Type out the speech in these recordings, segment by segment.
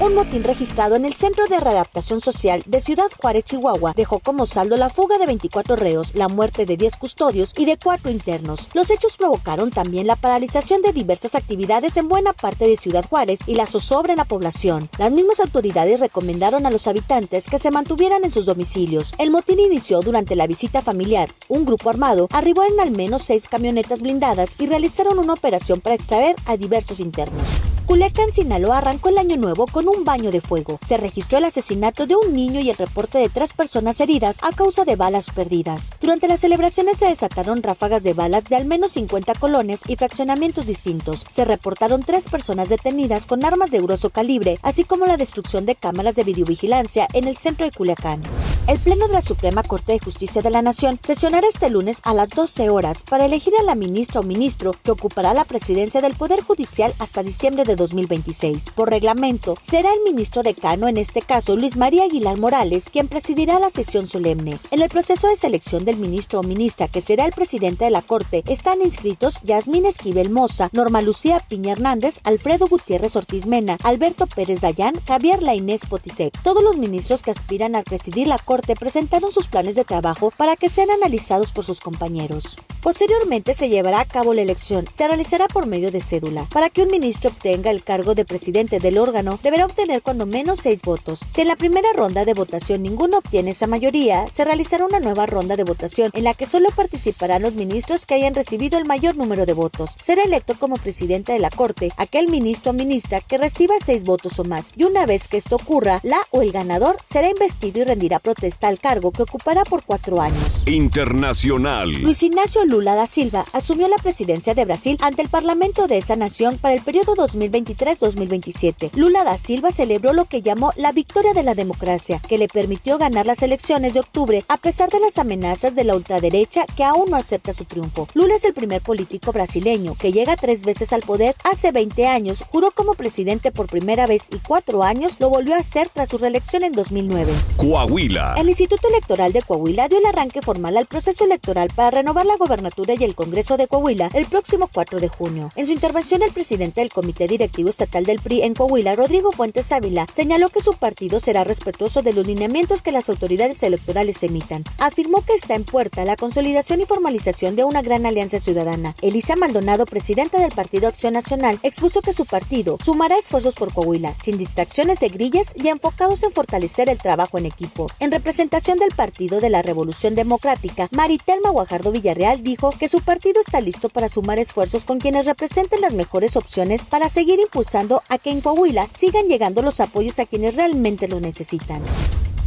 Un motín registrado en el Centro de Readaptación Social de Ciudad Juárez, Chihuahua, dejó como saldo la fuga de 24 reos, la muerte de 10 custodios y de 4 internos. Los hechos provocaron también la paralización de diversas actividades en buena parte de Ciudad Juárez y la zozobra en la población. Las mismas autoridades recomendaron a los habitantes que se mantuvieran en sus domicilios. El motín inició durante la visita familiar. Un grupo armado arribó en al menos seis camionetas blindadas y realizaron una operación para extraer a diversos internos. Culiacán, Sinaloa arrancó el año nuevo con un baño de fuego. Se registró el asesinato de un niño y el reporte de tres personas heridas a causa de balas perdidas. Durante las celebraciones se desataron ráfagas de balas de al menos 50 colones y fraccionamientos distintos. Se reportaron tres personas detenidas con armas de grueso calibre, así como la destrucción de cámaras de videovigilancia en el centro de Culiacán. El Pleno de la Suprema Corte de Justicia de la Nación sesionará este lunes a las 12 horas para elegir a la ministra o ministro que ocupará la presidencia del Poder Judicial hasta diciembre de 2026. Por reglamento, será el ministro decano, en este caso Luis María Aguilar Morales, quien presidirá la sesión solemne. En el proceso de selección del ministro o ministra que será el presidente de la Corte están inscritos Yasmín Esquivel Moza, Norma Lucía Piña Hernández, Alfredo Gutiérrez Ortiz Mena, Alberto Pérez Dayán, Javier Lainés Potisek. Todos los ministros que aspiran a presidir la Corte presentaron sus planes de trabajo para que sean analizados por sus compañeros. Posteriormente se llevará a cabo la elección. Se realizará por medio de cédula. Para que un ministro obtenga el cargo de presidente del órgano, deberá obtener cuando menos seis votos. Si en la primera ronda de votación ninguno obtiene esa mayoría, se realizará una nueva ronda de votación en la que solo participarán los ministros que hayan recibido el mayor número de votos. Será electo como presidente de la Corte aquel ministro o ministra que reciba seis votos o más. Y una vez que esto ocurra, la o el ganador será investido y rendirá protesta al cargo que ocupará por cuatro años. Internacional. Luis Ignacio Lula da Silva asumió la presidencia de Brasil ante el Parlamento de esa nación para el periodo 2023-2027. Lula da Silva celebró lo que llamó la victoria de la democracia, que le permitió ganar las elecciones de octubre a pesar de las amenazas de la ultraderecha que aún no acepta su triunfo. Lula es el primer político brasileño que llega tres veces al poder. Hace 20 años juró como presidente por primera vez y cuatro años lo volvió a hacer tras su reelección en 2009. Coahuila. El Instituto Electoral de Coahuila dio el arranque formal al proceso electoral para renovar la gobernatura y el Congreso de Coahuila el próximo 4 de junio. En su intervención, el presidente del Comité Directivo Estatal del PRI en Coahuila, Rodrigo Fuentes Ávila, señaló que su partido será respetuoso de los lineamientos que las autoridades electorales emitan. Afirmó que está en puerta la consolidación y formalización de una gran alianza ciudadana. Elisa Maldonado, presidenta del Partido Acción Nacional, expuso que su partido sumará esfuerzos por Coahuila, sin distracciones de grillas y enfocados en fortalecer el trabajo en equipo. En representación del Partido de la Revolución Democrática, Maritelma Guajardo Villarreal dijo que su partido está listo para sumar esfuerzos con quienes representen las mejores opciones para seguir impulsando a que en Coahuila sigan llegando los apoyos a quienes realmente lo necesitan.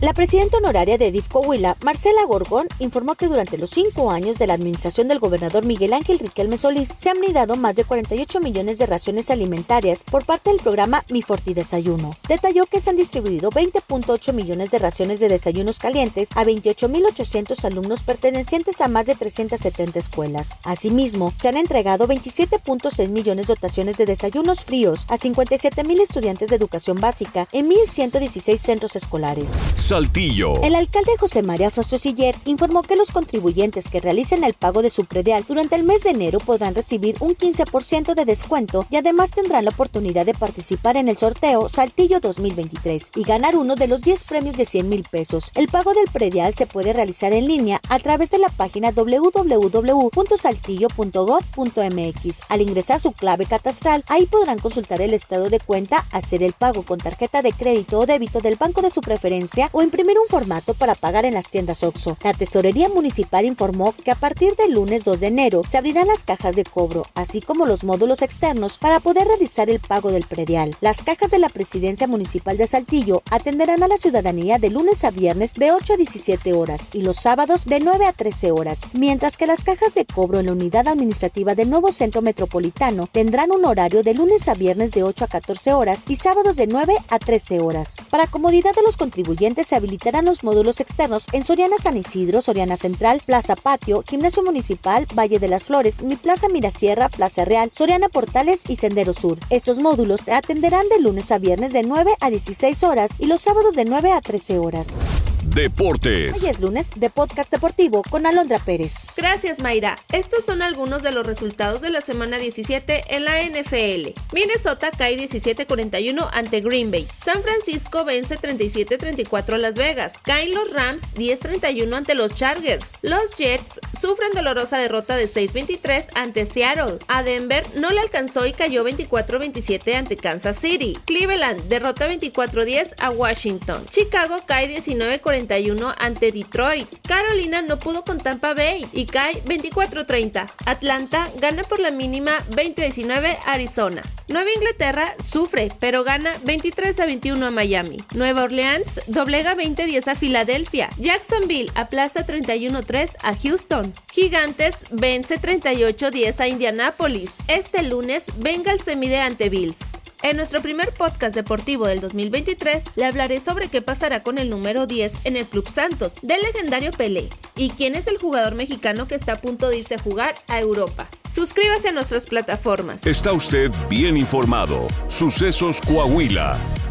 La presidenta honoraria de DIF Coahuila, Marcela Gorgón, informó que durante los cinco años de la administración del gobernador Miguel Ángel Riquelme Solís se han brindado más de 48 millones de raciones alimentarias por parte del programa Mi Forti Desayuno. Detalló que se han distribuido 20.8 millones de raciones de desayunos calientes a 28.800 alumnos pertenecientes a más de 370 escuelas. Asimismo, se han entregado 27.6 millones de dotaciones de desayunos fríos a 57.000 estudiantes de educación básica en 1.116 centros escolares. Saltillo. El alcalde José María Siller informó que los contribuyentes que realicen el pago de su predial durante el mes de enero podrán recibir un 15% de descuento y además tendrán la oportunidad de participar en el sorteo Saltillo 2023 y ganar uno de los 10 premios de 100 mil pesos. El pago del predial se puede realizar en línea a través de la página www.saltillo.gov.mx. Al ingresar su clave catastral, ahí podrán consultar el estado de cuenta, hacer el pago con tarjeta de crédito o débito del banco de su preferencia o imprimir un formato para pagar en las tiendas OXO. La Tesorería Municipal informó que a partir del lunes 2 de enero se abrirán las cajas de cobro, así como los módulos externos para poder realizar el pago del predial. Las cajas de la Presidencia Municipal de Saltillo atenderán a la ciudadanía de lunes a viernes de 8 a 17 horas y los sábados de 9 a 13 horas, mientras que las cajas de cobro en la unidad administrativa del nuevo centro metropolitano tendrán un horario de lunes a viernes de 8 a 14 horas y sábados de 9 a 13 horas. Para comodidad de los contribuyentes se habilitarán los módulos externos en Soriana San Isidro, Soriana Central, Plaza Patio, Gimnasio Municipal, Valle de las Flores, Mi Plaza Mirasierra, Plaza Real, Soriana Portales y Sendero Sur. Estos módulos atenderán de lunes a viernes de 9 a 16 horas y los sábados de 9 a 13 horas. Deportes. Hoy es lunes de Podcast Deportivo con Alondra Pérez. Gracias, Mayra. Estos son algunos de los resultados de la semana 17 en la NFL. Minnesota cae 17-41 ante Green Bay. San Francisco vence 37-34 a Las Vegas. Caen los Rams 10-31 ante los Chargers. Los Jets sufren dolorosa derrota de 6-23 ante Seattle. A Denver no le alcanzó y cayó 24-27 ante Kansas City. Cleveland derrota 24-10 a Washington. Chicago cae 19-40 ante Detroit. Carolina no pudo con Tampa Bay y cae 24-30. Atlanta gana por la mínima 20-19 Arizona. Nueva Inglaterra sufre, pero gana 23 21 a Miami. Nueva Orleans doblega 20-10 a Filadelfia. Jacksonville aplaza 31-3 a Houston. Gigantes vence 38-10 a Indianapolis. Este lunes Bengals se mide ante Bills. En nuestro primer podcast deportivo del 2023 le hablaré sobre qué pasará con el número 10 en el Club Santos del legendario Pelé y quién es el jugador mexicano que está a punto de irse a jugar a Europa. Suscríbase a nuestras plataformas. Está usted bien informado. Sucesos Coahuila.